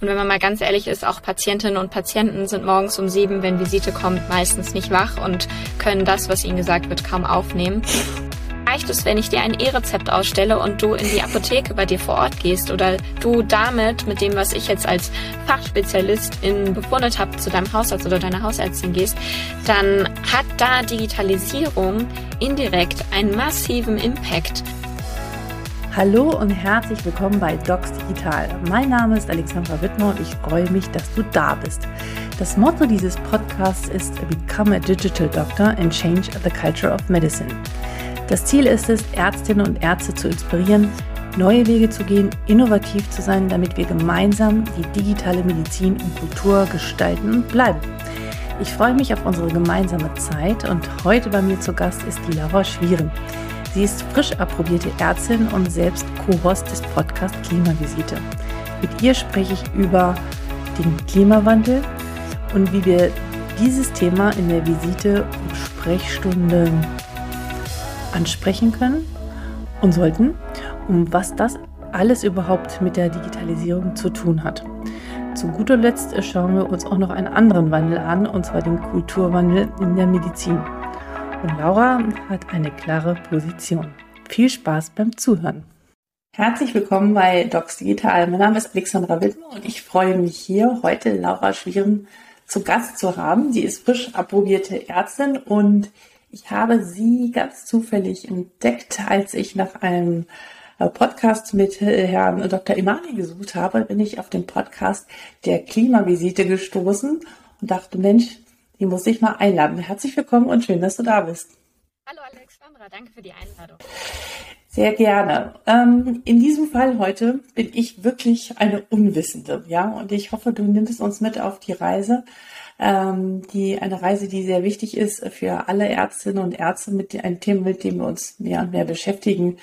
Und wenn man mal ganz ehrlich ist, auch Patientinnen und Patienten sind morgens um sieben, wenn Visite kommt, meistens nicht wach und können das, was ihnen gesagt wird, kaum aufnehmen reicht es, wenn ich dir ein E-Rezept ausstelle und du in die Apotheke bei dir vor Ort gehst oder du damit mit dem, was ich jetzt als Fachspezialist in befundet habe, zu deinem Hausarzt oder deiner Hausärztin gehst, dann hat da Digitalisierung indirekt einen massiven Impact. Hallo und herzlich willkommen bei Docs Digital. Mein Name ist Alexandra Wittmer und ich freue mich, dass du da bist. Das Motto dieses Podcasts ist Become a Digital Doctor and Change the Culture of Medicine. Das Ziel ist es, Ärztinnen und Ärzte zu inspirieren, neue Wege zu gehen, innovativ zu sein, damit wir gemeinsam die digitale Medizin und Kultur gestalten und bleiben. Ich freue mich auf unsere gemeinsame Zeit und heute bei mir zu Gast ist die Laura Schwieren. Sie ist frisch approbierte Ärztin und selbst Co-Host des Podcasts Klimavisite. Mit ihr spreche ich über den Klimawandel und wie wir dieses Thema in der Visite und Sprechstunde ansprechen können und sollten, um was das alles überhaupt mit der Digitalisierung zu tun hat. Zu guter Letzt schauen wir uns auch noch einen anderen Wandel an, und zwar den Kulturwandel in der Medizin. Und Laura hat eine klare Position. Viel Spaß beim Zuhören. Herzlich willkommen bei Docs Digital. Mein Name ist Alexandra Wittmer und ich freue mich hier heute Laura Schwieren zu Gast zu haben. Sie ist frisch approbierte Ärztin und ich habe sie ganz zufällig entdeckt, als ich nach einem äh, Podcast mit äh, Herrn Dr. Imani gesucht habe, bin ich auf den Podcast der Klimavisite gestoßen und dachte, Mensch, die muss ich mal einladen. Herzlich willkommen und schön, dass du da bist. Hallo Alexandra, danke für die Einladung. Sehr gerne. Ähm, in diesem Fall heute bin ich wirklich eine Unwissende, ja, und ich hoffe, du nimmst uns mit auf die Reise ähm, die eine Reise, die sehr wichtig ist für alle Ärztinnen und Ärzte mit einem Thema, mit dem wir uns mehr und mehr beschäftigen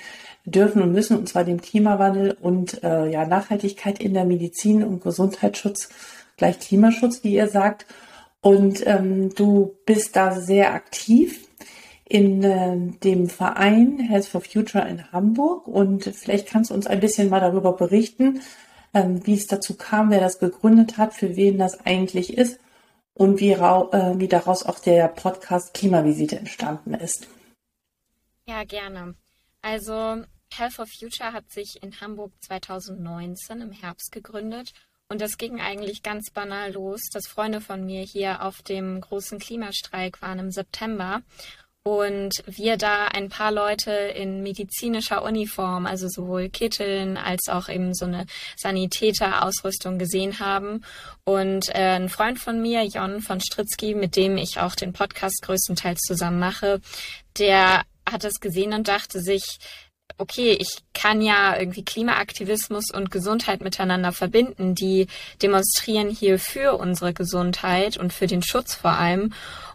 dürfen und müssen, und zwar dem Klimawandel und äh, ja, Nachhaltigkeit in der Medizin und Gesundheitsschutz, gleich Klimaschutz, wie ihr sagt. Und ähm, du bist da sehr aktiv in äh, dem Verein Health for Future in Hamburg. Und vielleicht kannst du uns ein bisschen mal darüber berichten, ähm, wie es dazu kam, wer das gegründet hat, für wen das eigentlich ist und wie, äh, wie daraus auch der Podcast Klimavisite entstanden ist. Ja, gerne. Also Health for Future hat sich in Hamburg 2019 im Herbst gegründet und das ging eigentlich ganz banal los, dass Freunde von mir hier auf dem großen Klimastreik waren im September und wir da ein paar Leute in medizinischer Uniform, also sowohl Kitteln als auch eben so eine Sanitäterausrüstung gesehen haben. Und äh, ein Freund von mir, Jon von Stritzky, mit dem ich auch den Podcast größtenteils zusammen mache, der hat das gesehen und dachte sich, okay, ich kann ja irgendwie Klimaaktivismus und Gesundheit miteinander verbinden. Die demonstrieren hier für unsere Gesundheit und für den Schutz vor allem.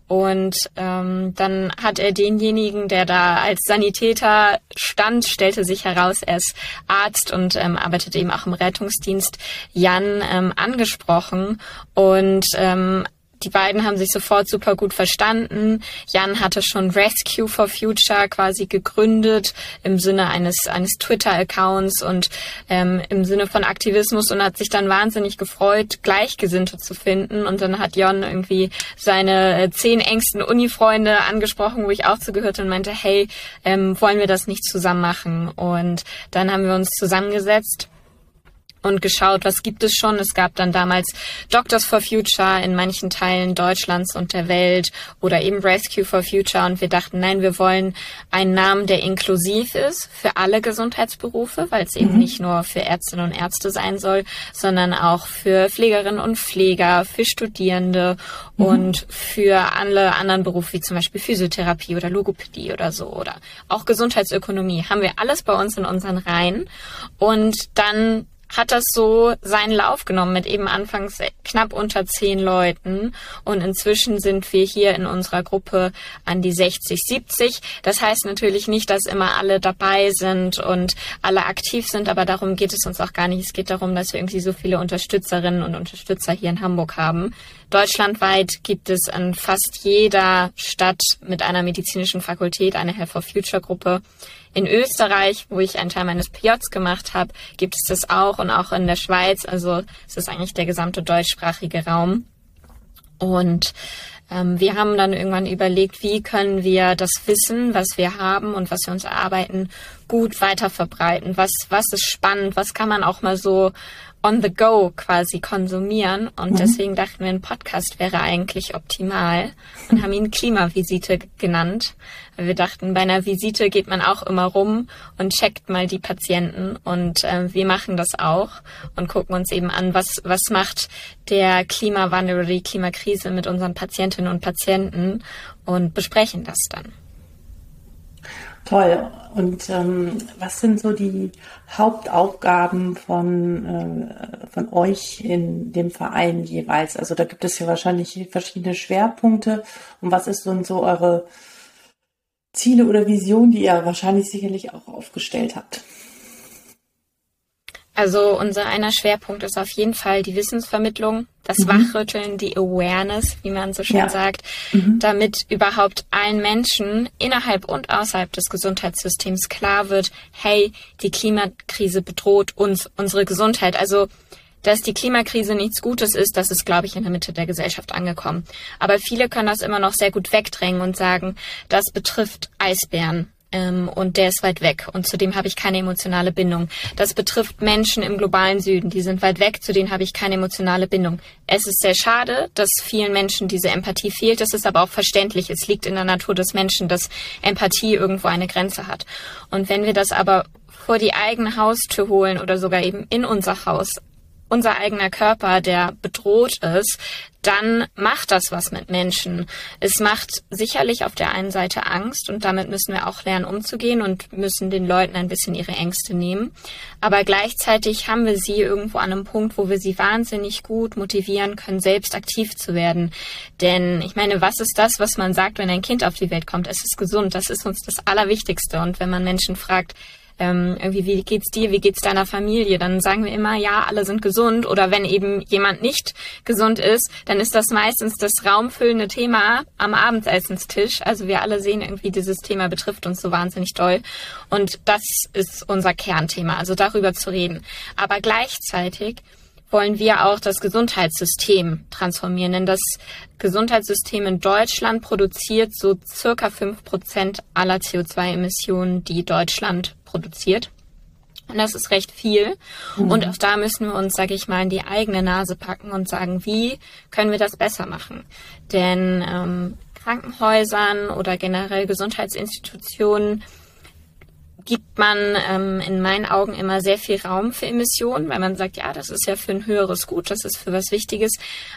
Und ähm, dann hat er denjenigen, der da als Sanitäter stand, stellte sich heraus, er ist Arzt und ähm, arbeitet eben auch im Rettungsdienst, Jan ähm, angesprochen und ähm, die beiden haben sich sofort super gut verstanden. Jan hatte schon Rescue for Future quasi gegründet im Sinne eines, eines Twitter-Accounts und ähm, im Sinne von Aktivismus und hat sich dann wahnsinnig gefreut, Gleichgesinnte zu finden. Und dann hat Jon irgendwie seine äh, zehn engsten Uni-Freunde angesprochen, wo ich auch zugehörte und meinte, hey, ähm, wollen wir das nicht zusammen machen? Und dann haben wir uns zusammengesetzt und geschaut, was gibt es schon. Es gab dann damals Doctors for Future in manchen Teilen Deutschlands und der Welt oder eben Rescue for Future und wir dachten, nein, wir wollen einen Namen, der inklusiv ist für alle Gesundheitsberufe, weil es eben mhm. nicht nur für Ärztinnen und Ärzte sein soll, sondern auch für Pflegerinnen und Pfleger, für Studierende mhm. und für alle anderen Berufe, wie zum Beispiel Physiotherapie oder Logopädie oder so oder auch Gesundheitsökonomie. Haben wir alles bei uns in unseren Reihen und dann hat das so seinen Lauf genommen mit eben anfangs knapp unter zehn Leuten und inzwischen sind wir hier in unserer Gruppe an die 60, 70. Das heißt natürlich nicht, dass immer alle dabei sind und alle aktiv sind, aber darum geht es uns auch gar nicht. Es geht darum, dass wir irgendwie so viele Unterstützerinnen und Unterstützer hier in Hamburg haben. Deutschlandweit gibt es an fast jeder Stadt mit einer medizinischen Fakultät eine Health for Future Gruppe. In Österreich, wo ich einen Teil meines PJs gemacht habe, gibt es das auch und auch in der Schweiz. Also es ist eigentlich der gesamte deutschsprachige Raum. Und ähm, wir haben dann irgendwann überlegt, wie können wir das Wissen, was wir haben und was wir uns erarbeiten, gut weiter verbreiten. Was, was ist spannend? Was kann man auch mal so on the go quasi konsumieren. Und mhm. deswegen dachten wir, ein Podcast wäre eigentlich optimal und haben ihn Klimavisite genannt. Weil wir dachten, bei einer Visite geht man auch immer rum und checkt mal die Patienten. Und äh, wir machen das auch und gucken uns eben an, was, was macht der Klimawandel oder die Klimakrise mit unseren Patientinnen und Patienten und besprechen das dann. Toll. Und ähm, was sind so die Hauptaufgaben von, äh, von euch in dem Verein jeweils? Also da gibt es ja wahrscheinlich verschiedene Schwerpunkte. Und was ist so, so eure Ziele oder Vision, die ihr wahrscheinlich sicherlich auch aufgestellt habt? Also unser einer Schwerpunkt ist auf jeden Fall die Wissensvermittlung, das mhm. Wachrütteln, die Awareness, wie man so schön ja. sagt, mhm. damit überhaupt allen Menschen innerhalb und außerhalb des Gesundheitssystems klar wird, hey, die Klimakrise bedroht uns, unsere Gesundheit. Also dass die Klimakrise nichts Gutes ist, das ist, glaube ich, in der Mitte der Gesellschaft angekommen. Aber viele können das immer noch sehr gut wegdrängen und sagen, das betrifft Eisbären ähm, und der ist weit weg und zu dem habe ich keine emotionale Bindung. Das betrifft Menschen im globalen Süden, die sind weit weg, zu denen habe ich keine emotionale Bindung. Es ist sehr schade, dass vielen Menschen diese Empathie fehlt. Das ist aber auch verständlich. Es liegt in der Natur des Menschen, dass Empathie irgendwo eine Grenze hat. Und wenn wir das aber vor die eigene Haustür holen oder sogar eben in unser Haus unser eigener Körper, der bedroht ist, dann macht das was mit Menschen. Es macht sicherlich auf der einen Seite Angst und damit müssen wir auch lernen umzugehen und müssen den Leuten ein bisschen ihre Ängste nehmen. Aber gleichzeitig haben wir sie irgendwo an einem Punkt, wo wir sie wahnsinnig gut motivieren können, selbst aktiv zu werden. Denn ich meine, was ist das, was man sagt, wenn ein Kind auf die Welt kommt? Es ist gesund. Das ist uns das Allerwichtigste. Und wenn man Menschen fragt, ähm, irgendwie, wie geht's dir, wie geht's deiner Familie? Dann sagen wir immer, ja, alle sind gesund. Oder wenn eben jemand nicht gesund ist, dann ist das meistens das raumfüllende Thema am Abendessenstisch. Also wir alle sehen irgendwie, dieses Thema betrifft uns so wahnsinnig doll. Und das ist unser Kernthema, also darüber zu reden. Aber gleichzeitig wollen wir auch das Gesundheitssystem transformieren. Denn das Gesundheitssystem in Deutschland produziert so circa fünf Prozent aller CO2-Emissionen, die Deutschland produziert. Und das ist recht viel. Mhm. Und auch da müssen wir uns, sage ich mal, in die eigene Nase packen und sagen, wie können wir das besser machen? Denn ähm, Krankenhäusern oder generell Gesundheitsinstitutionen gibt man ähm, in meinen Augen immer sehr viel Raum für Emissionen, weil man sagt, ja, das ist ja für ein höheres Gut, das ist für was Wichtiges,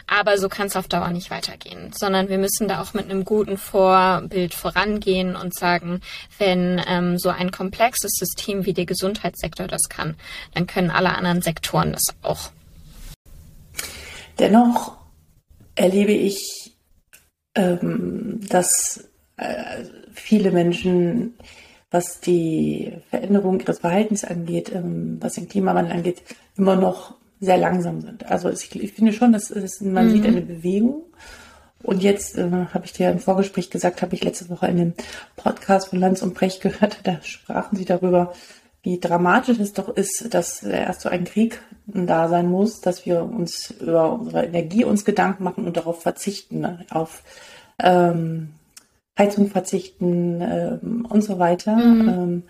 aber so kann es auf Dauer nicht weitergehen, sondern wir müssen da auch mit einem guten Vorbild vorangehen und sagen, wenn ähm, so ein komplexes System wie der Gesundheitssektor das kann, dann können alle anderen Sektoren das auch. Dennoch erlebe ich, ähm, dass äh, viele Menschen was die Veränderung ihres Verhaltens angeht, ähm, was den Klimawandel angeht, immer noch sehr langsam sind. Also ich, ich finde schon, dass, dass man mhm. sieht eine Bewegung. Und jetzt äh, habe ich dir im Vorgespräch gesagt, habe ich letzte Woche in dem Podcast von Lanz und Brecht gehört, da sprachen sie darüber, wie dramatisch es doch ist, dass erst so ein Krieg da sein muss, dass wir uns über unsere Energie uns Gedanken machen und darauf verzichten, ne? auf ähm, Heizung verzichten ähm, und so weiter. Mhm. Ähm,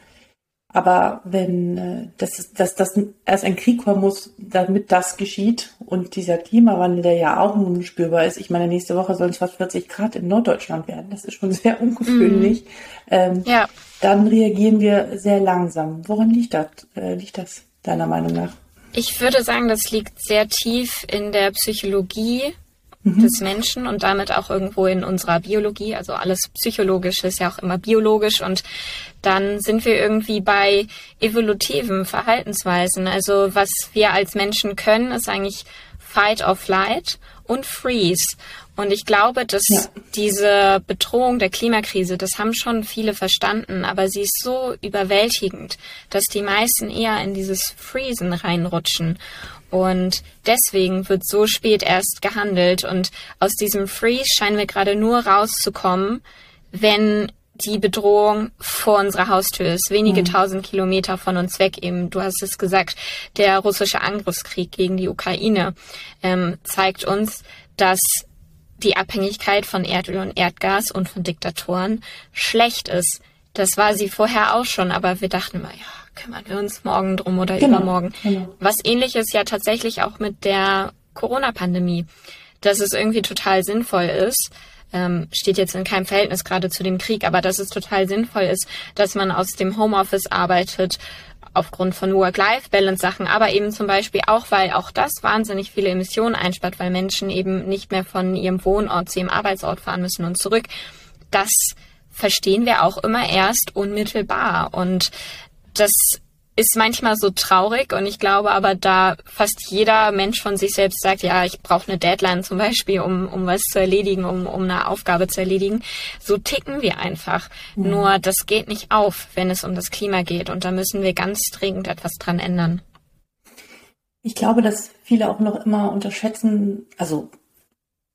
aber wenn äh, das, das, das erst ein Krieg kommen muss, damit das geschieht und dieser Klimawandel, der ja auch nun spürbar ist, ich meine, nächste Woche sollen es fast 40 Grad in Norddeutschland werden, das ist schon sehr ungewöhnlich, mhm. ähm, ja. dann reagieren wir sehr langsam. Woran liegt das, äh, liegt das deiner Meinung nach? Ich würde sagen, das liegt sehr tief in der Psychologie mhm. des Menschen und damit auch irgendwo in unserer Biologie. Also alles Psychologische ist ja auch immer biologisch und dann sind wir irgendwie bei evolutiven Verhaltensweisen. Also was wir als Menschen können, ist eigentlich Fight or Flight und Freeze. Und ich glaube, dass ja. diese Bedrohung der Klimakrise, das haben schon viele verstanden, aber sie ist so überwältigend, dass die meisten eher in dieses Freezen reinrutschen. Und deswegen wird so spät erst gehandelt. Und aus diesem Freeze scheinen wir gerade nur rauszukommen, wenn die Bedrohung vor unserer Haustür ist, wenige mhm. tausend Kilometer von uns weg eben. Du hast es gesagt, der russische Angriffskrieg gegen die Ukraine ähm, zeigt uns, dass die Abhängigkeit von Erdöl und Erdgas und von Diktatoren schlecht ist. Das war sie vorher auch schon, aber wir dachten immer, ja, kümmern wir uns morgen drum oder genau, übermorgen. Genau. Was ähnliches ja tatsächlich auch mit der Corona-Pandemie, dass es irgendwie total sinnvoll ist, ähm, steht jetzt in keinem Verhältnis gerade zu dem Krieg, aber dass es total sinnvoll ist, dass man aus dem Homeoffice arbeitet, aufgrund von Work-Life-Balance-Sachen, aber eben zum Beispiel auch, weil auch das wahnsinnig viele Emissionen einspart, weil Menschen eben nicht mehr von ihrem Wohnort zu ihrem Arbeitsort fahren müssen und zurück. Das verstehen wir auch immer erst unmittelbar. Und das ist manchmal so traurig und ich glaube aber, da fast jeder Mensch von sich selbst sagt, ja, ich brauche eine Deadline zum Beispiel, um, um was zu erledigen, um, um eine Aufgabe zu erledigen. So ticken wir einfach. Mhm. Nur das geht nicht auf, wenn es um das Klima geht und da müssen wir ganz dringend etwas dran ändern. Ich glaube, dass viele auch noch immer unterschätzen, also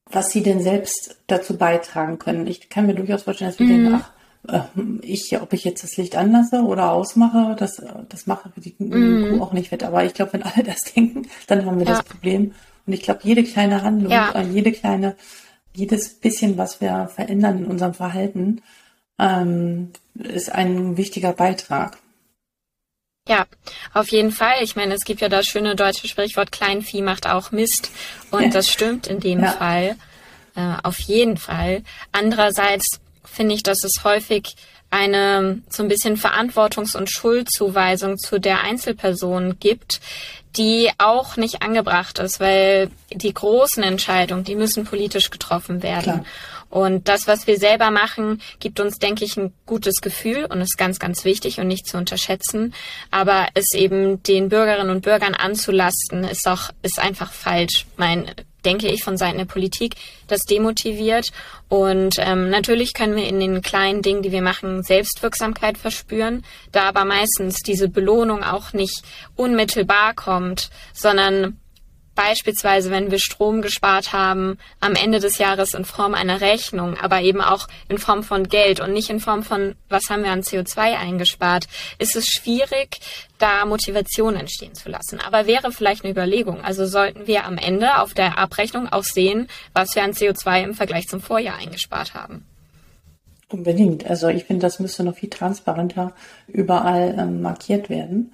was sie denn selbst dazu beitragen können. Ich kann mir durchaus vorstellen, dass wir mhm. denken, ach, ich, ob ich jetzt das Licht anlasse oder ausmache, das, das mache die mm. Kuh auch nicht wett. Aber ich glaube, wenn alle das denken, dann haben wir ja. das Problem. Und ich glaube, jede kleine Handlung, ja. Äh, jede kleine, jedes bisschen, was wir verändern in unserem Verhalten, ähm, ist ein wichtiger Beitrag. Ja, auf jeden Fall. Ich meine, es gibt ja das schöne deutsche Sprichwort, Kleinvieh macht auch Mist. Und ja. das stimmt in dem Fall. Äh, auf jeden Fall. Andererseits finde ich, dass es häufig eine so ein bisschen Verantwortungs- und Schuldzuweisung zu der Einzelperson gibt, die auch nicht angebracht ist, weil die großen Entscheidungen, die müssen politisch getroffen werden. Klar. Und das, was wir selber machen, gibt uns, denke ich, ein gutes Gefühl und ist ganz, ganz wichtig und nicht zu unterschätzen. Aber es eben den Bürgerinnen und Bürgern anzulasten, ist auch, ist einfach falsch. Mein, denke ich, von Seiten der Politik, das demotiviert. Und ähm, natürlich können wir in den kleinen Dingen, die wir machen, Selbstwirksamkeit verspüren, da aber meistens diese Belohnung auch nicht unmittelbar kommt, sondern Beispielsweise, wenn wir Strom gespart haben, am Ende des Jahres in Form einer Rechnung, aber eben auch in Form von Geld und nicht in Form von, was haben wir an CO2 eingespart, ist es schwierig, da Motivation entstehen zu lassen. Aber wäre vielleicht eine Überlegung. Also sollten wir am Ende auf der Abrechnung auch sehen, was wir an CO2 im Vergleich zum Vorjahr eingespart haben. Unbedingt. Also ich finde, das müsste noch viel transparenter überall ähm, markiert werden.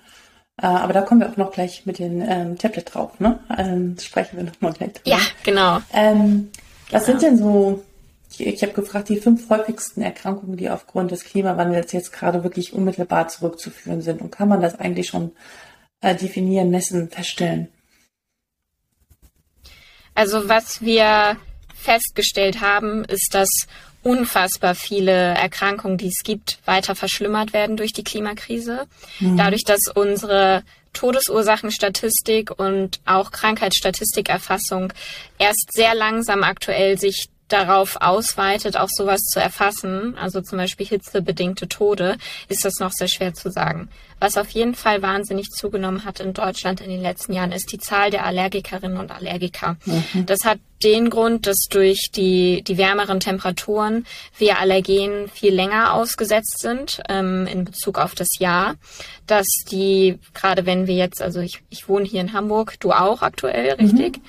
Äh, aber da kommen wir auch noch gleich mit dem ähm, Tablet drauf, ne? Ähm, sprechen wir noch mal gleich drüber. Ja, genau. Ähm, Was genau. sind denn so, ich, ich habe gefragt, die fünf häufigsten Erkrankungen, die aufgrund des Klimawandels jetzt gerade wirklich unmittelbar zurückzuführen sind? Und kann man das eigentlich schon äh, definieren, messen, feststellen? Also was wir festgestellt haben, ist, dass unfassbar viele Erkrankungen, die es gibt, weiter verschlimmert werden durch die Klimakrise. Mhm. Dadurch, dass unsere Todesursachenstatistik und auch Krankheitsstatistikerfassung erst sehr langsam aktuell sich darauf ausweitet, auch sowas zu erfassen, also zum Beispiel hitzebedingte Tode, ist das noch sehr schwer zu sagen. Was auf jeden Fall wahnsinnig zugenommen hat in Deutschland in den letzten Jahren, ist die Zahl der Allergikerinnen und Allergiker. Mhm. Das hat den Grund, dass durch die, die wärmeren Temperaturen wir Allergenen viel länger ausgesetzt sind ähm, in Bezug auf das Jahr, dass die, gerade wenn wir jetzt, also ich, ich wohne hier in Hamburg, du auch aktuell, richtig? Mhm.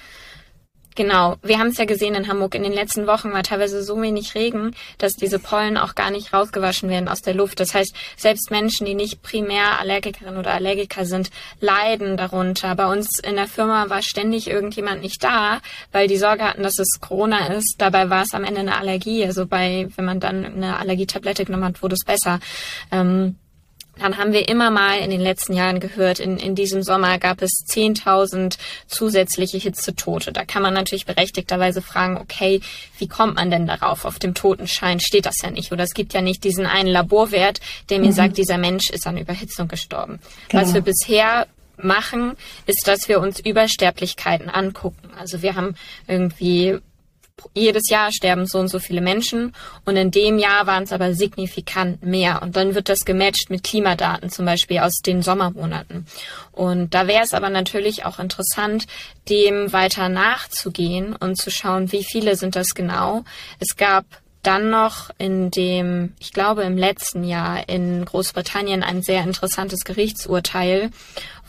Genau, wir haben es ja gesehen in Hamburg. In den letzten Wochen war teilweise so wenig Regen, dass diese Pollen auch gar nicht rausgewaschen werden aus der Luft. Das heißt, selbst Menschen, die nicht primär Allergikerin oder Allergiker sind, leiden darunter. Bei uns in der Firma war ständig irgendjemand nicht da, weil die Sorge hatten, dass es Corona ist. Dabei war es am Ende eine Allergie. Also bei, wenn man dann eine Allergietablette genommen hat, wurde es besser. Ähm, dann haben wir immer mal in den letzten Jahren gehört, in, in diesem Sommer gab es 10.000 zusätzliche Hitzetote. Da kann man natürlich berechtigterweise fragen, okay, wie kommt man denn darauf? Auf dem Totenschein steht das ja nicht. Oder es gibt ja nicht diesen einen Laborwert, der mir mhm. sagt, dieser Mensch ist an Überhitzung gestorben. Genau. Was wir bisher machen, ist, dass wir uns Übersterblichkeiten angucken. Also wir haben irgendwie jedes Jahr sterben so und so viele Menschen und in dem Jahr waren es aber signifikant mehr. Und dann wird das gematcht mit Klimadaten, zum Beispiel aus den Sommermonaten. Und da wäre es aber natürlich auch interessant, dem weiter nachzugehen und zu schauen, wie viele sind das genau. Es gab dann noch in dem, ich glaube im letzten Jahr in Großbritannien ein sehr interessantes Gerichtsurteil,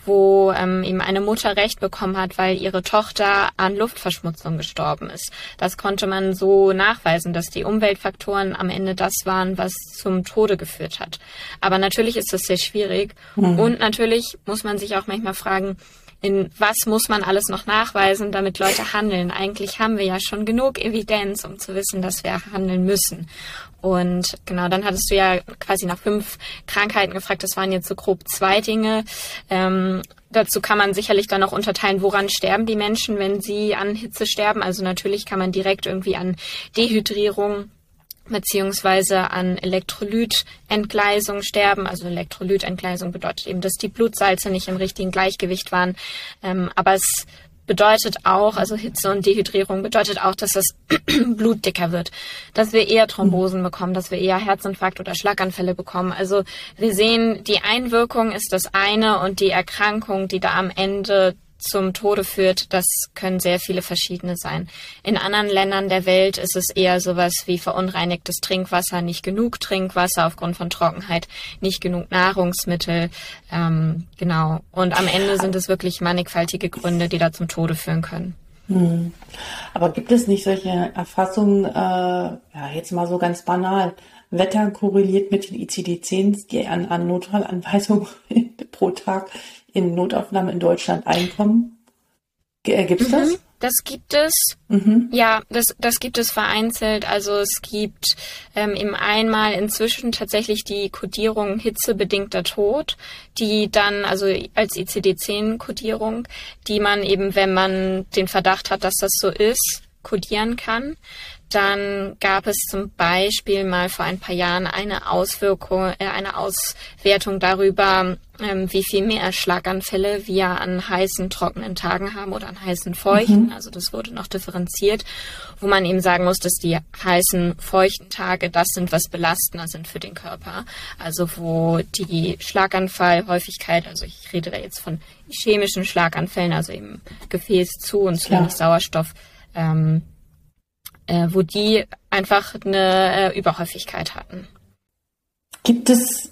wo ähm, ihm eine Mutter Recht bekommen hat, weil ihre Tochter an Luftverschmutzung gestorben ist. Das konnte man so nachweisen, dass die Umweltfaktoren am Ende das waren, was zum Tode geführt hat. Aber natürlich ist das sehr schwierig. Mhm. Und natürlich muss man sich auch manchmal fragen, in was muss man alles noch nachweisen, damit Leute handeln. Eigentlich haben wir ja schon genug Evidenz, um zu wissen, dass wir handeln müssen. Und genau, dann hattest du ja quasi nach fünf Krankheiten gefragt. Das waren jetzt so grob zwei Dinge. Ähm, dazu kann man sicherlich dann noch unterteilen, woran sterben die Menschen, wenn sie an Hitze sterben. Also natürlich kann man direkt irgendwie an Dehydrierung beziehungsweise an Elektrolytentgleisung sterben. Also Elektrolytentgleisung bedeutet eben, dass die Blutsalze nicht im richtigen Gleichgewicht waren. Ähm, aber es bedeutet auch, also Hitze und Dehydrierung bedeutet auch, dass das Blut dicker wird, dass wir eher Thrombosen bekommen, dass wir eher Herzinfarkt oder Schlaganfälle bekommen. Also wir sehen, die Einwirkung ist das eine und die Erkrankung, die da am Ende zum Tode führt, das können sehr viele verschiedene sein. In anderen Ländern der Welt ist es eher sowas wie verunreinigtes Trinkwasser, nicht genug Trinkwasser aufgrund von Trockenheit, nicht genug Nahrungsmittel, ähm, genau. Und am Ende sind es wirklich mannigfaltige Gründe, die da zum Tode führen können. Hm. Aber gibt es nicht solche Erfassungen, äh, ja, jetzt mal so ganz banal, Wetter korreliert mit den ICD-10, die an, an Notfallanweisungen pro Tag in Notaufnahmen in Deutschland einkommen? Äh, Gibt es mhm, das? Das gibt es. Mhm. Ja, das, das gibt es vereinzelt. Also es gibt ähm, im einmal inzwischen tatsächlich die Kodierung hitzebedingter Tod, die dann, also als ICD-10-Kodierung, die man eben, wenn man den Verdacht hat, dass das so ist, kodieren kann. Dann gab es zum Beispiel mal vor ein paar Jahren eine Auswirkung, äh, eine Auswertung darüber, ähm, wie viel mehr Schlaganfälle wir an heißen, trockenen Tagen haben oder an heißen, feuchten. Mhm. Also das wurde noch differenziert, wo man eben sagen muss, dass die heißen, feuchten Tage das sind, was belastender sind für den Körper. Also wo die Schlaganfallhäufigkeit, also ich rede da jetzt von chemischen Schlaganfällen, also eben Gefäß zu und zu wenig Sauerstoff, ähm, äh, wo die einfach eine äh, Überhäufigkeit hatten. Gibt es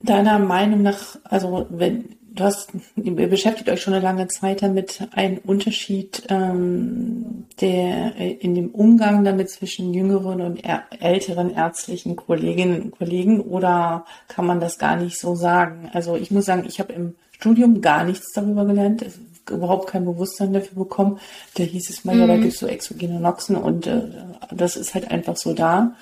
deiner Meinung nach, also wenn du hast, ihr beschäftigt euch schon eine lange Zeit damit, einen Unterschied ähm, der äh, in dem Umgang damit zwischen jüngeren und älteren ärztlichen Kolleginnen und Kollegen oder kann man das gar nicht so sagen? Also ich muss sagen, ich habe im Studium gar nichts darüber gelernt überhaupt kein Bewusstsein dafür bekommen. Da hieß es mal, mhm. ja, da mhm. gibt es so exogene Noxen und äh, das ist halt einfach so da.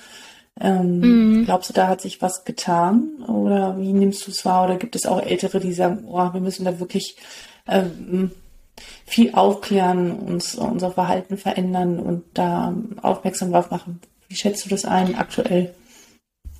Ähm, mhm. Glaubst du, da hat sich was getan? Oder wie nimmst du es wahr? Oder gibt es auch Ältere, die sagen, oh, wir müssen da wirklich ähm, viel aufklären, uns unser Verhalten verändern und da aufmerksam drauf machen? Wie schätzt du das ein aktuell?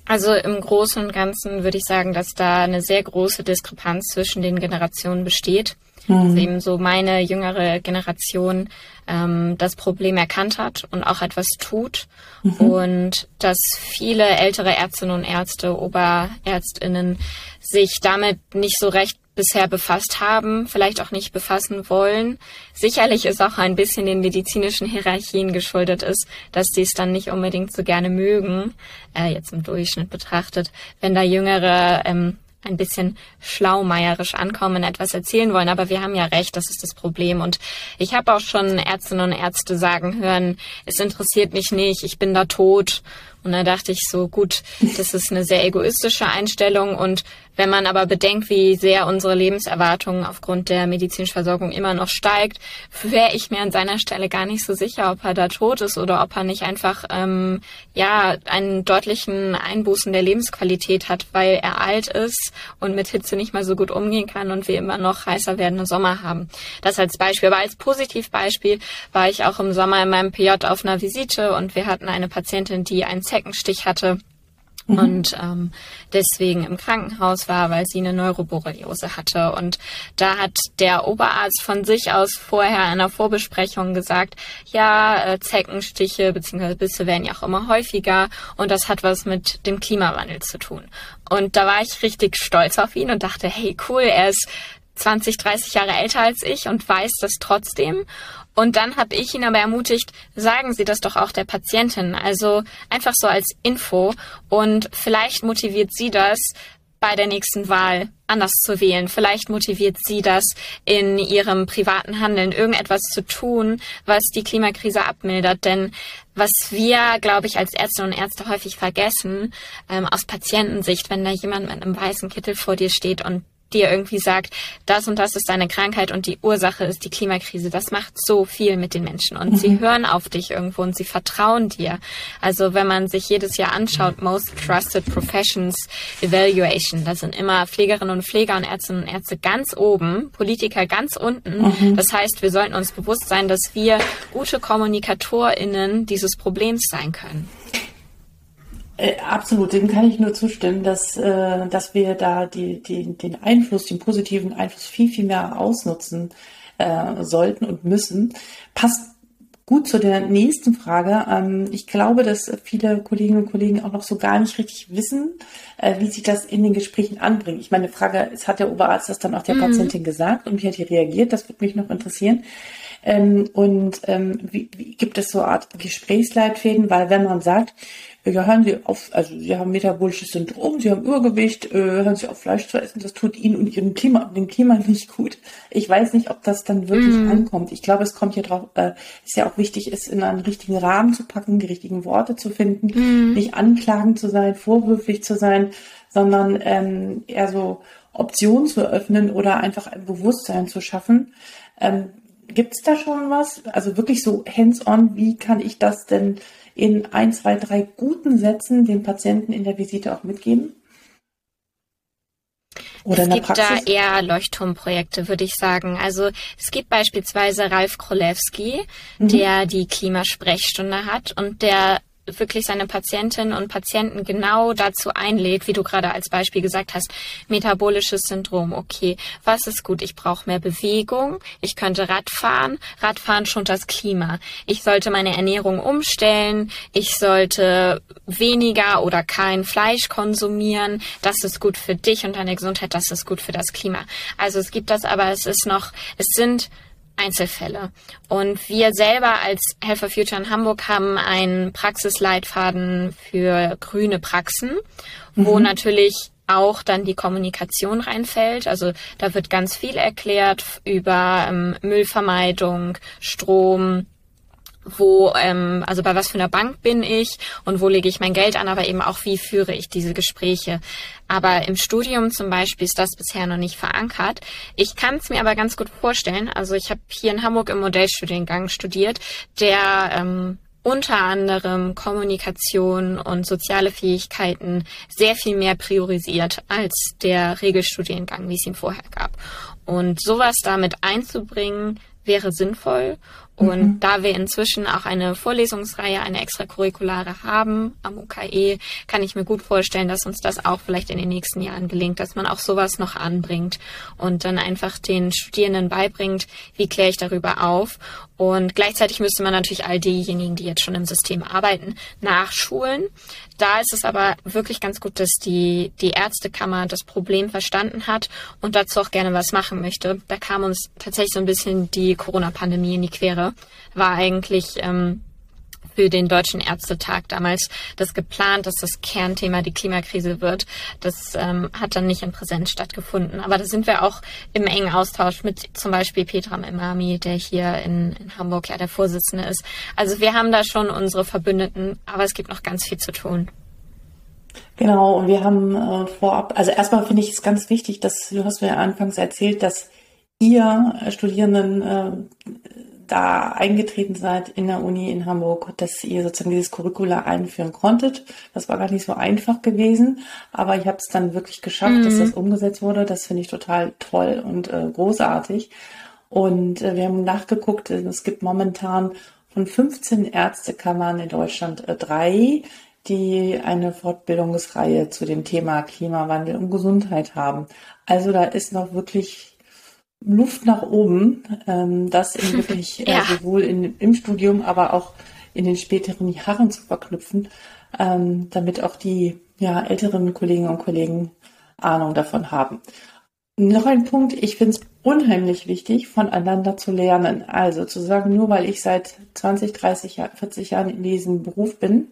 Also im Großen und Ganzen würde ich sagen, dass da eine sehr große Diskrepanz zwischen den Generationen besteht. Mhm. Dass eben so meine jüngere Generation ähm, das Problem erkannt hat und auch etwas tut. Mhm. Und dass viele ältere Ärztinnen und Ärzte, Oberärztinnen sich damit nicht so recht bisher befasst haben, vielleicht auch nicht befassen wollen. Sicherlich ist auch ein bisschen den medizinischen Hierarchien geschuldet ist, dass die es dann nicht unbedingt so gerne mögen, äh, jetzt im Durchschnitt betrachtet, wenn da jüngere ähm, ein bisschen schlaumeierisch ankommen, etwas erzählen wollen. Aber wir haben ja recht, das ist das Problem. Und ich habe auch schon Ärztinnen und Ärzte sagen hören, es interessiert mich nicht, ich bin da tot. Und da dachte ich so, gut, das ist eine sehr egoistische Einstellung und wenn man aber bedenkt, wie sehr unsere Lebenserwartung aufgrund der medizinischen Versorgung immer noch steigt, wäre ich mir an seiner Stelle gar nicht so sicher, ob er da tot ist oder ob er nicht einfach ähm, ja einen deutlichen Einbußen der Lebensqualität hat, weil er alt ist und mit Hitze nicht mal so gut umgehen kann und wir immer noch heißer werdende Sommer haben. Das als Beispiel. Aber als Positivbeispiel war ich auch im Sommer in meinem PJ auf einer Visite und wir hatten eine Patientin, die einen Zeckenstich hatte mhm. und ähm, deswegen im Krankenhaus war, weil sie eine Neuroborreliose hatte. Und da hat der Oberarzt von sich aus vorher in einer Vorbesprechung gesagt, ja, äh, Zeckenstiche bzw. Bisse werden ja auch immer häufiger und das hat was mit dem Klimawandel zu tun. Und da war ich richtig stolz auf ihn und dachte, hey, cool, er ist 20, 30 Jahre älter als ich und weiß das trotzdem. Und dann habe ich ihn aber ermutigt, sagen Sie das doch auch der Patientin. Also einfach so als Info. Und vielleicht motiviert sie das, bei der nächsten Wahl anders zu wählen. Vielleicht motiviert sie das in ihrem privaten Handeln, irgendetwas zu tun, was die Klimakrise abmildert. Denn was wir, glaube ich, als Ärzte und Ärzte häufig vergessen, ähm, aus Patientensicht, wenn da jemand mit einem weißen Kittel vor dir steht und dir irgendwie sagt, das und das ist deine Krankheit und die Ursache ist die Klimakrise. Das macht so viel mit den Menschen und mhm. sie hören auf dich irgendwo und sie vertrauen dir. Also wenn man sich jedes Jahr anschaut, Most Trusted Professions Evaluation, da sind immer Pflegerinnen und Pfleger und Ärztinnen und Ärzte ganz oben, Politiker ganz unten. Mhm. Das heißt, wir sollten uns bewusst sein, dass wir gute KommunikatorInnen dieses Problems sein können. Äh, absolut, dem kann ich nur zustimmen, dass, äh, dass wir da die, die, den Einfluss, den positiven Einfluss viel, viel mehr ausnutzen äh, sollten und müssen. Passt gut zu der nächsten Frage. Ähm, ich glaube, dass viele Kolleginnen und Kollegen auch noch so gar nicht richtig wissen, äh, wie sich das in den Gesprächen anbringt. Ich meine, Frage, es hat der Oberarzt das dann auch der mhm. Patientin gesagt und wie hat die reagiert? Das würde mich noch interessieren. Ähm, und ähm, wie, wie gibt es so eine Art Gesprächsleitfäden? Weil wenn man sagt, ja, hören Sie auf, also Sie haben metabolisches Syndrom, Sie haben Übergewicht, äh, hören Sie auf Fleisch zu essen, das tut Ihnen und Ihrem Klima, dem Klima nicht gut. Ich weiß nicht, ob das dann wirklich mm. ankommt. Ich glaube, es kommt hier drauf, äh, ist ja auch wichtig, es in einen richtigen Rahmen zu packen, die richtigen Worte zu finden, mm. nicht anklagend zu sein, vorwürflich zu sein, sondern ähm, eher so Optionen zu eröffnen oder einfach ein Bewusstsein zu schaffen. Ähm, Gibt es da schon was? Also wirklich so hands-on, wie kann ich das denn in ein, zwei, drei guten Sätzen dem Patienten in der Visite auch mitgeben? Oder es gibt Praxis? da eher Leuchtturmprojekte, würde ich sagen. Also es gibt beispielsweise Ralf Krolewski, mhm. der die Klimasprechstunde hat und der wirklich seine Patientinnen und Patienten genau dazu einlädt, wie du gerade als Beispiel gesagt hast, metabolisches Syndrom. Okay, was ist gut? Ich brauche mehr Bewegung. Ich könnte Radfahren. Radfahren schont das Klima. Ich sollte meine Ernährung umstellen. Ich sollte weniger oder kein Fleisch konsumieren. Das ist gut für dich und deine Gesundheit. Das ist gut für das Klima. Also es gibt das, aber es ist noch, es sind Einzelfälle. Und wir selber als Health for Future in Hamburg haben einen Praxisleitfaden für grüne Praxen, wo mhm. natürlich auch dann die Kommunikation reinfällt. Also da wird ganz viel erklärt über ähm, Müllvermeidung, Strom, wo, ähm, also bei was für einer Bank bin ich und wo lege ich mein Geld an, aber eben auch, wie führe ich diese Gespräche. Aber im Studium zum Beispiel ist das bisher noch nicht verankert. Ich kann es mir aber ganz gut vorstellen. Also ich habe hier in Hamburg im Modellstudiengang studiert, der ähm, unter anderem Kommunikation und soziale Fähigkeiten sehr viel mehr priorisiert als der Regelstudiengang, wie es ihn vorher gab. Und sowas damit einzubringen, wäre sinnvoll. Und mhm. da wir inzwischen auch eine Vorlesungsreihe, eine extracurriculare haben am UKE, kann ich mir gut vorstellen, dass uns das auch vielleicht in den nächsten Jahren gelingt, dass man auch sowas noch anbringt und dann einfach den Studierenden beibringt, wie kläre ich darüber auf. Und gleichzeitig müsste man natürlich all diejenigen, die jetzt schon im System arbeiten, nachschulen. Da ist es aber wirklich ganz gut, dass die, die Ärztekammer das Problem verstanden hat und dazu auch gerne was machen möchte. Da kam uns tatsächlich so ein bisschen die Corona-Pandemie in die Quere. War eigentlich ähm, für den Deutschen Ärztetag damals das geplant, dass das Kernthema die Klimakrise wird. Das ähm, hat dann nicht in Präsenz stattgefunden. Aber da sind wir auch im engen Austausch mit zum Beispiel Petra Imami, der hier in, in Hamburg ja der Vorsitzende ist. Also wir haben da schon unsere Verbündeten, aber es gibt noch ganz viel zu tun. Genau, und wir haben äh, vorab, also erstmal finde ich es ganz wichtig, dass du hast mir ja anfangs erzählt, dass ihr Studierenden äh, da eingetreten seid in der Uni in Hamburg, dass ihr sozusagen dieses Curricula einführen konntet. Das war gar nicht so einfach gewesen, aber ich habe es dann wirklich geschafft, mhm. dass das umgesetzt wurde. Das finde ich total toll und äh, großartig. Und äh, wir haben nachgeguckt, es gibt momentan von 15 Ärztekammern in Deutschland äh, drei, die eine Fortbildungsreihe zu dem Thema Klimawandel und Gesundheit haben. Also da ist noch wirklich Luft nach oben, ähm, das in wirklich äh, ja. äh, sowohl in, im Studium, aber auch in den späteren Jahren zu verknüpfen, ähm, damit auch die ja, älteren Kolleginnen und Kollegen Ahnung davon haben. Noch ein Punkt, ich finde es unheimlich wichtig, voneinander zu lernen. Also zu sagen, nur weil ich seit 20, 30, 40 Jahren in diesem Beruf bin,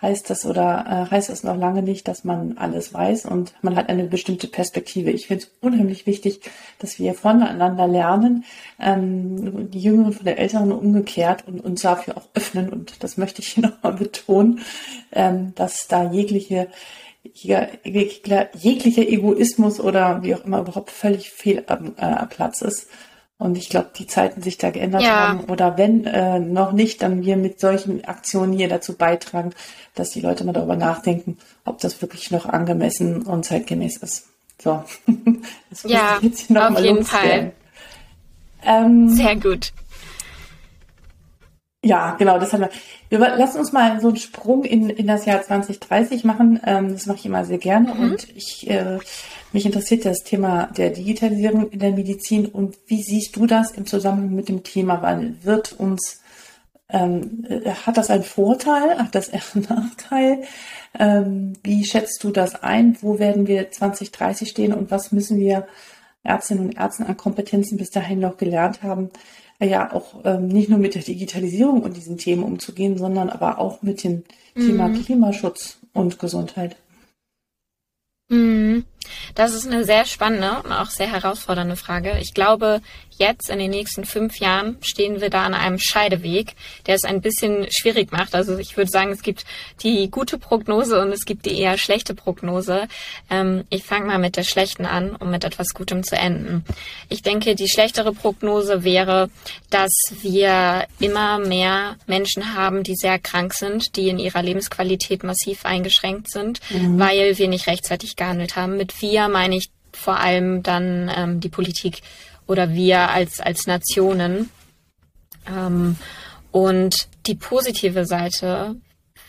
heißt das oder äh, heißt das noch lange nicht, dass man alles weiß und man hat eine bestimmte Perspektive. Ich finde es unheimlich wichtig, dass wir voneinander lernen, ähm, die Jüngeren von den Älteren umgekehrt und uns dafür auch öffnen. Und das möchte ich hier nochmal betonen, ähm, dass da jegliche jeglicher Egoismus oder wie auch immer überhaupt völlig fehl am äh, Platz ist. Und ich glaube, die Zeiten sich da geändert ja. haben. Oder wenn äh, noch nicht, dann wir mit solchen Aktionen hier dazu beitragen, dass die Leute mal darüber nachdenken, ob das wirklich noch angemessen und zeitgemäß ist. So. Das ja, jetzt auf jeden Fall. Ähm, Sehr gut. Ja, genau, das haben wir. wir. Lass uns mal so einen Sprung in, in das Jahr 2030 machen. Ähm, das mache ich immer sehr gerne. Mhm. Und ich, äh, mich interessiert das Thema der Digitalisierung in der Medizin. Und wie siehst du das im Zusammenhang mit dem Thema? Weil wird uns, ähm, äh, hat das einen Vorteil? Hat das eher einen Nachteil? Ähm, wie schätzt du das ein? Wo werden wir 2030 stehen? Und was müssen wir Ärztinnen und Ärzten an Kompetenzen bis dahin noch gelernt haben? Ja auch ähm, nicht nur mit der Digitalisierung und diesen Themen umzugehen, sondern aber auch mit dem mhm. Thema Klimaschutz und Gesundheit. Mhm. Das ist eine sehr spannende und auch sehr herausfordernde Frage. Ich glaube, jetzt in den nächsten fünf Jahren stehen wir da an einem Scheideweg, der es ein bisschen schwierig macht. Also ich würde sagen, es gibt die gute Prognose und es gibt die eher schlechte Prognose. Ähm, ich fange mal mit der schlechten an, um mit etwas Gutem zu enden. Ich denke, die schlechtere Prognose wäre, dass wir immer mehr Menschen haben, die sehr krank sind, die in ihrer Lebensqualität massiv eingeschränkt sind, mhm. weil wir nicht rechtzeitig gehandelt haben. Mit wir meine ich vor allem dann ähm, die Politik oder wir als, als Nationen. Ähm, und die positive Seite,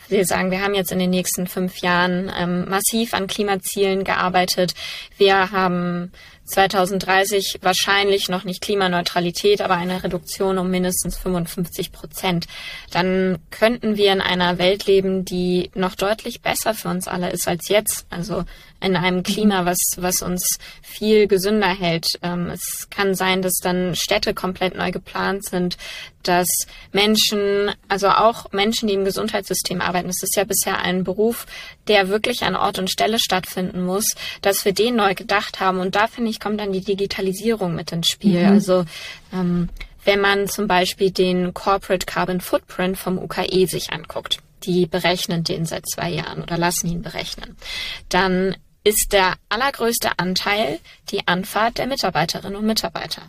wir sagen, wir haben jetzt in den nächsten fünf Jahren ähm, massiv an Klimazielen gearbeitet. Wir haben 2030 wahrscheinlich noch nicht Klimaneutralität, aber eine Reduktion um mindestens 55 Prozent. Dann könnten wir in einer Welt leben, die noch deutlich besser für uns alle ist als jetzt. Also in einem Klima, was, was uns viel gesünder hält. Ähm, es kann sein, dass dann Städte komplett neu geplant sind, dass Menschen, also auch Menschen, die im Gesundheitssystem arbeiten, es ist ja bisher ein Beruf, der wirklich an Ort und Stelle stattfinden muss, dass wir den neu gedacht haben. Und da finde ich, kommt dann die Digitalisierung mit ins Spiel. Mhm. Also ähm, wenn man zum Beispiel den Corporate Carbon Footprint vom UKE sich anguckt, die berechnen den seit zwei Jahren oder lassen ihn berechnen, dann ist der allergrößte Anteil die Anfahrt der Mitarbeiterinnen und Mitarbeiter.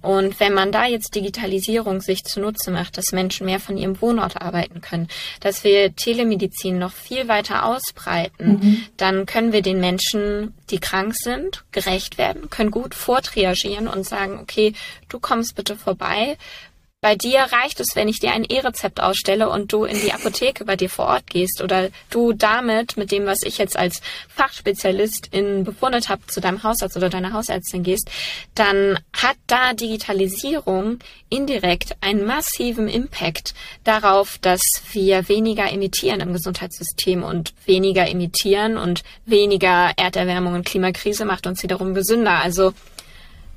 Und wenn man da jetzt Digitalisierung sich zunutze macht, dass Menschen mehr von ihrem Wohnort arbeiten können, dass wir Telemedizin noch viel weiter ausbreiten, mhm. dann können wir den Menschen, die krank sind, gerecht werden, können gut vortriagieren und sagen, okay, du kommst bitte vorbei, bei dir reicht es, wenn ich dir ein E-Rezept ausstelle und du in die Apotheke bei dir vor Ort gehst oder du damit, mit dem, was ich jetzt als Fachspezialist in befundet habe, zu deinem Hausarzt oder deiner Hausärztin gehst, dann hat da Digitalisierung indirekt einen massiven Impact darauf, dass wir weniger emittieren im Gesundheitssystem und weniger emittieren und weniger Erderwärmung und Klimakrise macht uns wiederum gesünder. Also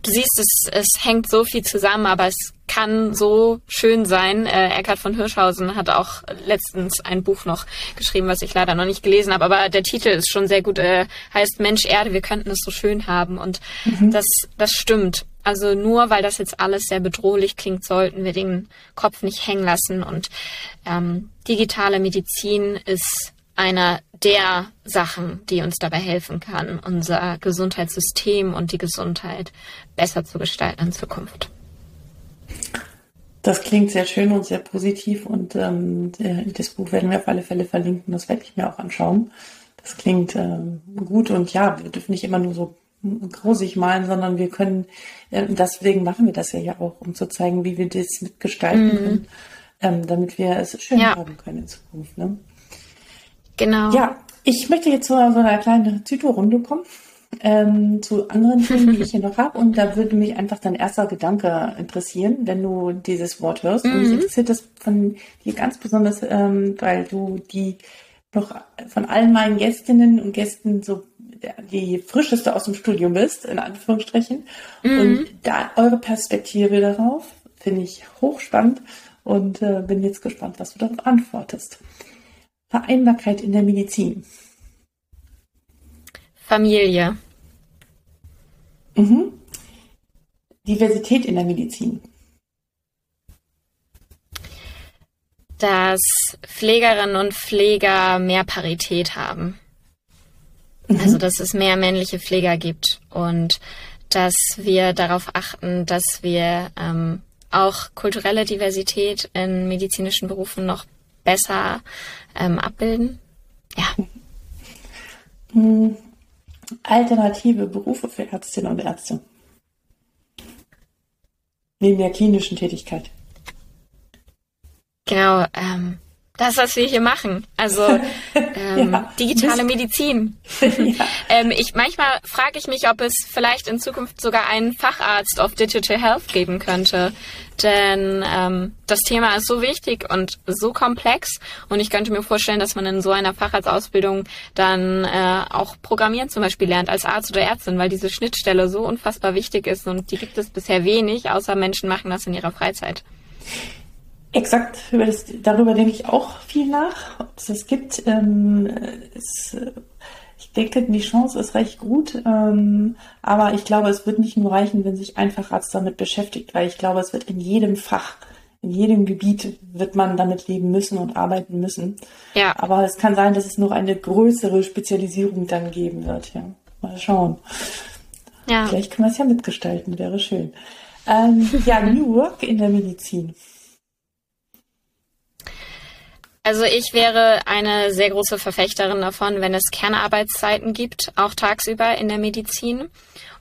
du siehst, es, es hängt so viel zusammen, aber es kann so schön sein. Äh, Eckhard von Hirschhausen hat auch letztens ein Buch noch geschrieben, was ich leider noch nicht gelesen habe, aber der Titel ist schon sehr gut, äh, heißt Mensch Erde, wir könnten es so schön haben und mhm. das, das stimmt. Also nur weil das jetzt alles sehr bedrohlich klingt, sollten wir den Kopf nicht hängen lassen und ähm, digitale Medizin ist einer der Sachen, die uns dabei helfen kann, unser Gesundheitssystem und die Gesundheit besser zu gestalten in Zukunft. Das klingt sehr schön und sehr positiv und ähm, das Buch werden wir auf alle Fälle verlinken. Das werde ich mir auch anschauen. Das klingt ähm, gut und ja, wir dürfen nicht immer nur so grausig malen, sondern wir können, äh, deswegen machen wir das ja, ja auch, um zu zeigen, wie wir das mitgestalten mhm. können, ähm, damit wir es schön ja. haben können in Zukunft. Ne? Genau. Ja, ich möchte jetzt zu so einer kleinen Zyto-Runde kommen. Ähm, zu anderen Themen, die ich hier noch habe. Und da würde mich einfach dein erster Gedanke interessieren, wenn du dieses Wort hörst. Mhm. Und mich interessiert das von dir ganz besonders, ähm, weil du die noch von allen meinen Gästinnen und Gästen so die frischeste aus dem Studium bist, in Anführungsstrichen. Mhm. Und da eure Perspektive darauf finde ich hochspannend und äh, bin jetzt gespannt, was du darauf antwortest. Vereinbarkeit in der Medizin. Familie. Mhm. Diversität in der Medizin. Dass Pflegerinnen und Pfleger mehr Parität haben. Mhm. Also, dass es mehr männliche Pfleger gibt und dass wir darauf achten, dass wir ähm, auch kulturelle Diversität in medizinischen Berufen noch besser ähm, abbilden. Ja. Mhm. Alternative Berufe für Ärztinnen und Ärzte. Neben der klinischen Tätigkeit. Genau, ähm, das, was wir hier machen. Also ähm, ja, digitale Medizin. ja. ähm, ich manchmal frage ich mich, ob es vielleicht in Zukunft sogar einen Facharzt auf Digital Health geben könnte. Denn ähm, das Thema ist so wichtig und so komplex und ich könnte mir vorstellen, dass man in so einer Facharztausbildung dann äh, auch Programmieren zum Beispiel lernt als Arzt oder Ärztin, weil diese Schnittstelle so unfassbar wichtig ist und die gibt es bisher wenig, außer Menschen machen das in ihrer Freizeit. Exakt, das, darüber denke ich auch viel nach, ob es das gibt. Ähm, es, ich denke, die Chance ist recht gut, ähm, aber ich glaube, es wird nicht nur reichen, wenn sich ein Facharzt damit beschäftigt, weil ich glaube, es wird in jedem Fach, in jedem Gebiet wird man damit leben müssen und arbeiten müssen. Ja. Aber es kann sein, dass es noch eine größere Spezialisierung dann geben wird. Ja, mal schauen. Ja. Vielleicht können wir es ja mitgestalten, wäre schön. Ähm, ja, New Work in der Medizin. Also ich wäre eine sehr große Verfechterin davon, wenn es Kernarbeitszeiten gibt, auch tagsüber in der Medizin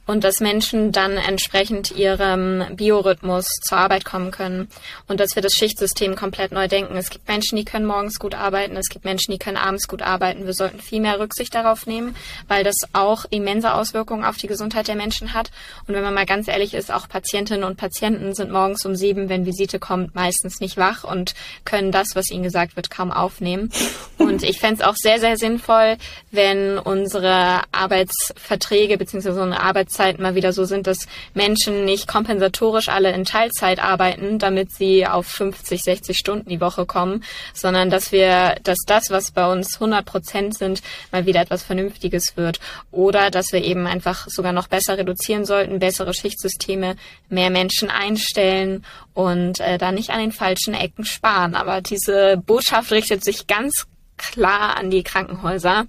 und dass Menschen dann entsprechend ihrem Biorhythmus zur Arbeit kommen können und dass wir das Schichtsystem komplett neu denken. Es gibt Menschen, die können morgens gut arbeiten, es gibt Menschen, die können abends gut arbeiten. Wir sollten viel mehr Rücksicht darauf nehmen, weil das auch immense Auswirkungen auf die Gesundheit der Menschen hat. Und wenn man mal ganz ehrlich ist, auch Patientinnen und Patienten sind morgens um sieben, wenn Visite kommt, meistens nicht wach und können das, was ihnen gesagt wird, kaum aufnehmen. Und ich fände es auch sehr, sehr sinnvoll, wenn unsere Arbeitsverträge bzw. unsere Arbeits Arbeitszeiten mal wieder so sind, dass Menschen nicht kompensatorisch alle in Teilzeit arbeiten, damit sie auf 50, 60 Stunden die Woche kommen, sondern dass wir, dass das, was bei uns 100 Prozent sind, mal wieder etwas Vernünftiges wird. Oder dass wir eben einfach sogar noch besser reduzieren sollten, bessere Schichtsysteme, mehr Menschen einstellen und äh, da nicht an den falschen Ecken sparen. Aber diese Botschaft richtet sich ganz klar an die Krankenhäuser,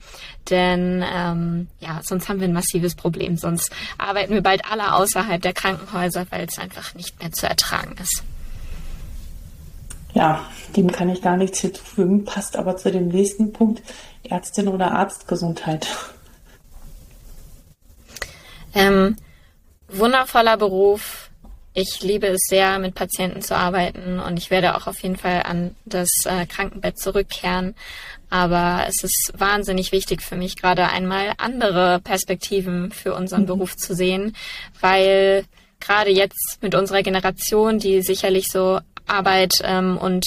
denn ähm, ja, sonst haben wir ein massives Problem. Sonst arbeiten wir bald alle außerhalb der Krankenhäuser, weil es einfach nicht mehr zu ertragen ist. Ja, dem kann ich gar nichts hinzufügen, passt aber zu dem nächsten Punkt, Ärztin oder Arztgesundheit. Ähm, wundervoller Beruf, ich liebe es sehr, mit Patienten zu arbeiten und ich werde auch auf jeden Fall an das äh, Krankenbett zurückkehren. Aber es ist wahnsinnig wichtig für mich, gerade einmal andere Perspektiven für unseren mhm. Beruf zu sehen, weil gerade jetzt mit unserer Generation, die sicherlich so Arbeit ähm, und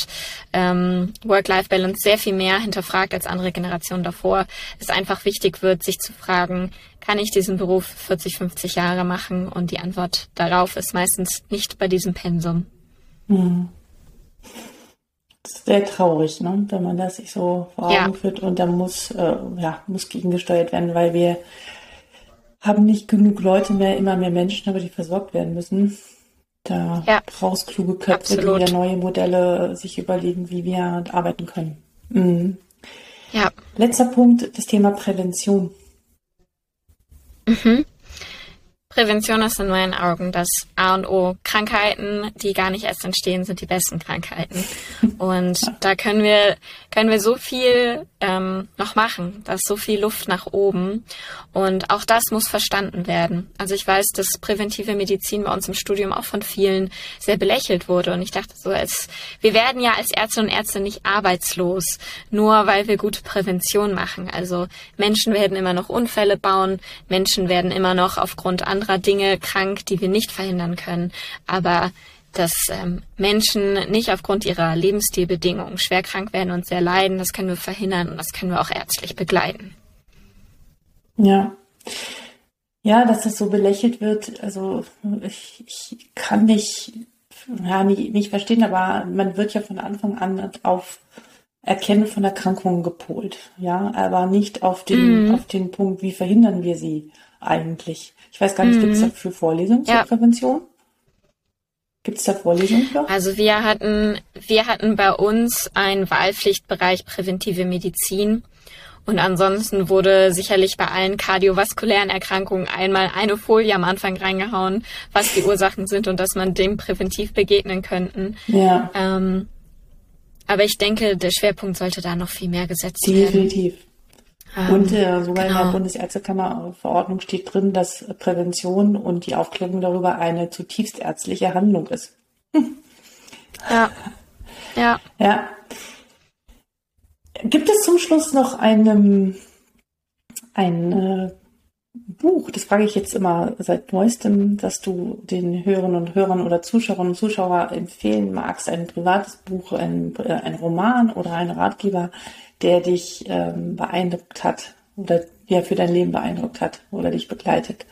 ähm, Work-Life-Balance sehr viel mehr hinterfragt als andere Generationen davor, es einfach wichtig wird, sich zu fragen, kann ich diesen Beruf 40, 50 Jahre machen? Und die Antwort darauf ist meistens nicht bei diesem Pensum. Hm. Das ist sehr traurig, ne? wenn man das sich so vor Augen ja. führt und dann muss, äh, ja, muss gegengesteuert werden, weil wir haben nicht genug Leute mehr, immer mehr Menschen, aber die versorgt werden müssen. Da ja. brauchst kluge Köpfe, Absolut. die wieder neue Modelle sich überlegen, wie wir arbeiten können. Mhm. Ja. Letzter Punkt, das Thema Prävention. Mhm. Prävention ist in meinen Augen das A und O. Krankheiten, die gar nicht erst entstehen, sind die besten Krankheiten. Und da können wir, können wir so viel ähm, noch machen. Da ist so viel Luft nach oben. Und auch das muss verstanden werden. Also ich weiß, dass präventive Medizin bei uns im Studium auch von vielen sehr belächelt wurde. Und ich dachte so, es, wir werden ja als Ärzte und Ärzte nicht arbeitslos, nur weil wir gute Prävention machen. Also Menschen werden immer noch Unfälle bauen, Menschen werden immer noch aufgrund anderer Dinge krank, die wir nicht verhindern können. Aber dass ähm, Menschen nicht aufgrund ihrer Lebensstilbedingungen schwer krank werden und sehr leiden. Das können wir verhindern und das können wir auch ärztlich begleiten. Ja. Ja, dass das so belächelt wird, also ich, ich kann nicht, ja, nicht, nicht verstehen, aber man wird ja von Anfang an auf Erkennen von Erkrankungen gepolt, ja, aber nicht auf den, mhm. auf den Punkt, wie verhindern wir sie eigentlich. Ich weiß gar nicht, mhm. gibt es dafür Vorlesungen ja. zur Prävention? Gibt es da Vorlesungen für? Also wir hatten, wir hatten bei uns einen Wahlpflichtbereich präventive Medizin. Und ansonsten wurde sicherlich bei allen kardiovaskulären Erkrankungen einmal eine Folie am Anfang reingehauen, was die Ursachen sind und dass man dem präventiv begegnen könnten. Ja. Ähm, aber ich denke, der Schwerpunkt sollte da noch viel mehr gesetzt Definitiv. werden. Definitiv. Ähm, und äh, sogar genau. in der genau. Bundesärztekammerverordnung steht drin, dass Prävention und die Aufklärung darüber eine zutiefst ärztliche Handlung ist. Ja. Ja. Ja. Gibt es zum Schluss noch einem, ein äh, Buch, das frage ich jetzt immer seit neuestem, dass du den Hörern und Hörern oder Zuschauerinnen und Zuschauer empfehlen magst, ein privates Buch, ein, äh, ein Roman oder ein Ratgeber, der dich ähm, beeindruckt hat oder ja für dein Leben beeindruckt hat oder dich begleitet?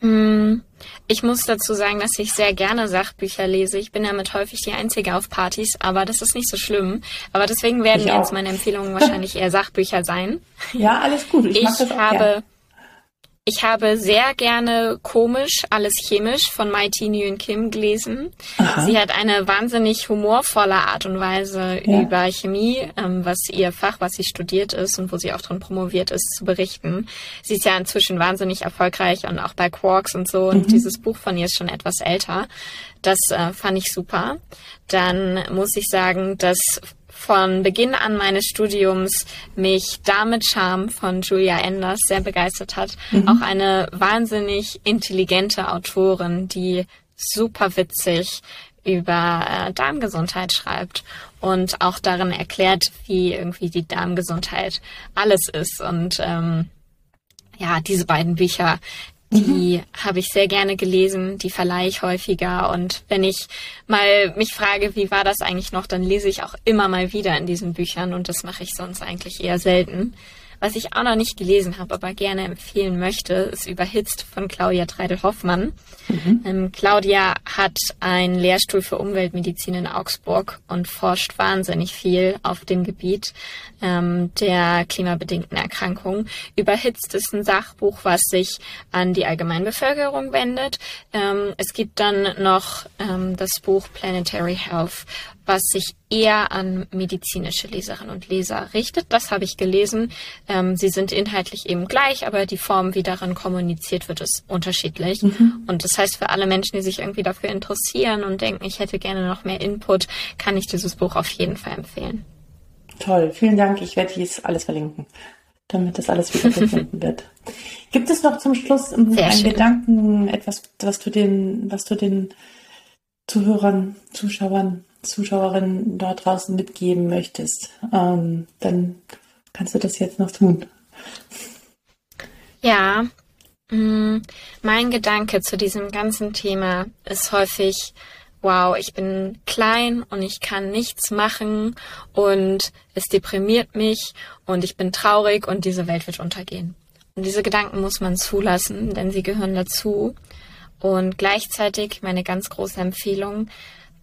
Mm, ich muss dazu sagen, dass ich sehr gerne Sachbücher lese. Ich bin damit häufig die Einzige auf Partys, aber das ist nicht so schlimm. Aber deswegen werden jetzt meine Empfehlungen wahrscheinlich eher Sachbücher sein. Ja, alles gut. Ich, ich habe gern. Ich habe sehr gerne Komisch, alles chemisch von Mai T. Nguyen Kim gelesen. Aha. Sie hat eine wahnsinnig humorvolle Art und Weise ja. über Chemie, ähm, was ihr Fach, was sie studiert ist und wo sie auch drin promoviert ist, zu berichten. Sie ist ja inzwischen wahnsinnig erfolgreich und auch bei Quarks und so. Und mhm. dieses Buch von ihr ist schon etwas älter. Das äh, fand ich super. Dann muss ich sagen, dass von Beginn an meines Studiums mich Dame Charm von Julia Enders sehr begeistert hat. Mhm. Auch eine wahnsinnig intelligente Autorin, die super witzig über äh, Darmgesundheit schreibt und auch darin erklärt, wie irgendwie die Darmgesundheit alles ist. Und ähm, ja, diese beiden Bücher die mhm. habe ich sehr gerne gelesen, die verleihe ich häufiger. Und wenn ich mal mich frage, wie war das eigentlich noch, dann lese ich auch immer mal wieder in diesen Büchern und das mache ich sonst eigentlich eher selten. Was ich auch noch nicht gelesen habe, aber gerne empfehlen möchte, ist Überhitzt von Claudia Treidel-Hoffmann. Mhm. Ähm, Claudia hat einen Lehrstuhl für Umweltmedizin in Augsburg und forscht wahnsinnig viel auf dem Gebiet ähm, der klimabedingten Erkrankungen. Überhitzt ist ein Sachbuch, was sich an die Allgemeinbevölkerung wendet. Ähm, es gibt dann noch ähm, das Buch Planetary Health was sich eher an medizinische Leserinnen und Leser richtet. Das habe ich gelesen. Ähm, sie sind inhaltlich eben gleich, aber die Form, wie darin kommuniziert wird, ist unterschiedlich. Mhm. Und das heißt, für alle Menschen, die sich irgendwie dafür interessieren und denken, ich hätte gerne noch mehr Input, kann ich dieses Buch auf jeden Fall empfehlen. Toll, vielen Dank. Ich werde dies alles verlinken, damit das alles wieder gefunden wird. Gibt es noch zum Schluss einen. Gedanken, etwas, was du den, was du den Zuhörern, Zuschauern Zuschauerinnen dort draußen mitgeben möchtest, ähm, dann kannst du das jetzt noch tun. Ja, mm, mein Gedanke zu diesem ganzen Thema ist häufig, wow, ich bin klein und ich kann nichts machen und es deprimiert mich und ich bin traurig und diese Welt wird untergehen. Und diese Gedanken muss man zulassen, denn sie gehören dazu. Und gleichzeitig meine ganz große Empfehlung,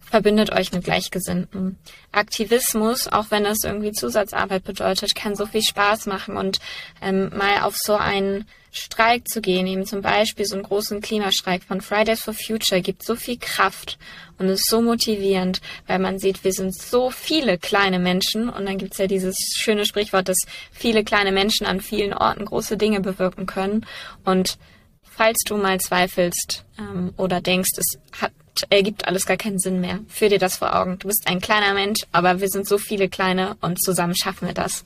verbindet euch mit Gleichgesinnten. Aktivismus, auch wenn es irgendwie Zusatzarbeit bedeutet, kann so viel Spaß machen und ähm, mal auf so einen Streik zu gehen, eben zum Beispiel so einen großen Klimastreik von Fridays for Future, gibt so viel Kraft und ist so motivierend, weil man sieht, wir sind so viele kleine Menschen und dann gibt's ja dieses schöne Sprichwort, dass viele kleine Menschen an vielen Orten große Dinge bewirken können und falls du mal zweifelst ähm, oder denkst, es hat ergibt alles gar keinen Sinn mehr. Führ dir das vor Augen. Du bist ein kleiner Mensch, aber wir sind so viele kleine und zusammen schaffen wir das.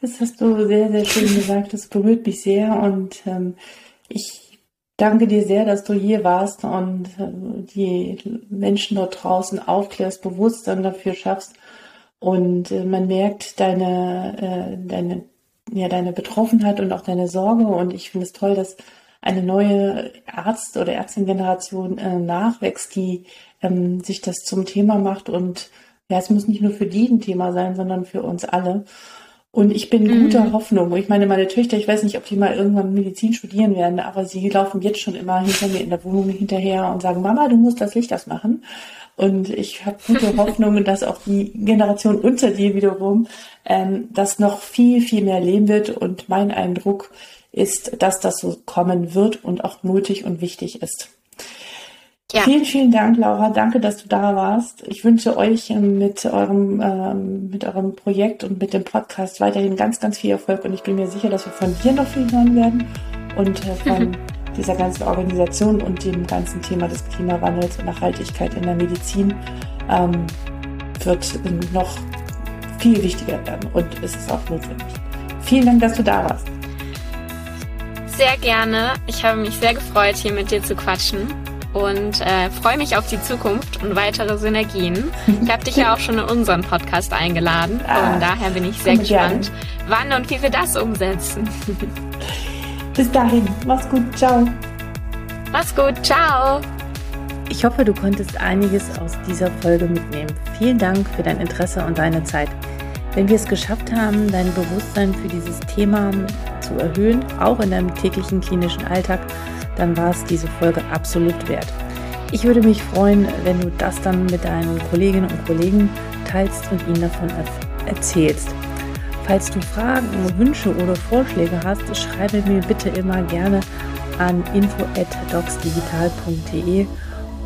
Das hast du sehr, sehr schön gesagt. Das berührt mich sehr und ähm, ich danke dir sehr, dass du hier warst und äh, die Menschen dort draußen aufklärst, Bewusstsein dafür schaffst. Und äh, man merkt deine, äh, deine, ja, deine Betroffenheit und auch deine Sorge. Und ich finde es toll, dass eine neue Arzt- oder Ärztin-Generation äh, nachwächst, die ähm, sich das zum Thema macht. Und ja, es muss nicht nur für die ein Thema sein, sondern für uns alle. Und ich bin mhm. guter Hoffnung. Ich meine, meine Töchter, ich weiß nicht, ob die mal irgendwann Medizin studieren werden, aber sie laufen jetzt schon immer hinter mir in der Wohnung hinterher und sagen, Mama, du musst das Licht das machen. Und ich habe gute Hoffnung, dass auch die Generation unter dir wiederum ähm, das noch viel, viel mehr leben wird. Und mein Eindruck ist, dass das so kommen wird und auch nötig und wichtig ist. Ja. Vielen, vielen Dank, Laura. Danke, dass du da warst. Ich wünsche euch ähm, mit eurem, ähm, mit eurem Projekt und mit dem Podcast weiterhin ganz, ganz viel Erfolg. Und ich bin mir sicher, dass wir von dir noch viel hören werden und äh, von dieser ganzen Organisation und dem ganzen Thema des Klimawandels und Nachhaltigkeit in der Medizin ähm, wird noch viel wichtiger werden und es ist auch notwendig. Vielen Dank, dass du da warst. Sehr gerne. Ich habe mich sehr gefreut, hier mit dir zu quatschen und äh, freue mich auf die Zukunft und weitere Synergien. Ich habe dich ja auch schon in unseren Podcast eingeladen. Ah, und daher bin ich sehr gespannt, gerne. wann und wie wir das umsetzen. Bis dahin, mach's gut, ciao. Mach's gut, ciao. Ich hoffe, du konntest einiges aus dieser Folge mitnehmen. Vielen Dank für dein Interesse und deine Zeit. Wenn wir es geschafft haben, dein Bewusstsein für dieses Thema zu erhöhen, auch in deinem täglichen klinischen Alltag, dann war es diese Folge absolut wert. Ich würde mich freuen, wenn du das dann mit deinen Kolleginnen und Kollegen teilst und ihnen davon erzählst. Falls du Fragen, Wünsche oder Vorschläge hast, schreibe mir bitte immer gerne an info@docsdigital.de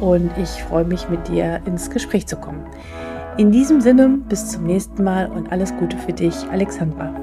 und ich freue mich mit dir ins Gespräch zu kommen. In diesem Sinne, bis zum nächsten Mal und alles Gute für dich, Alexandra.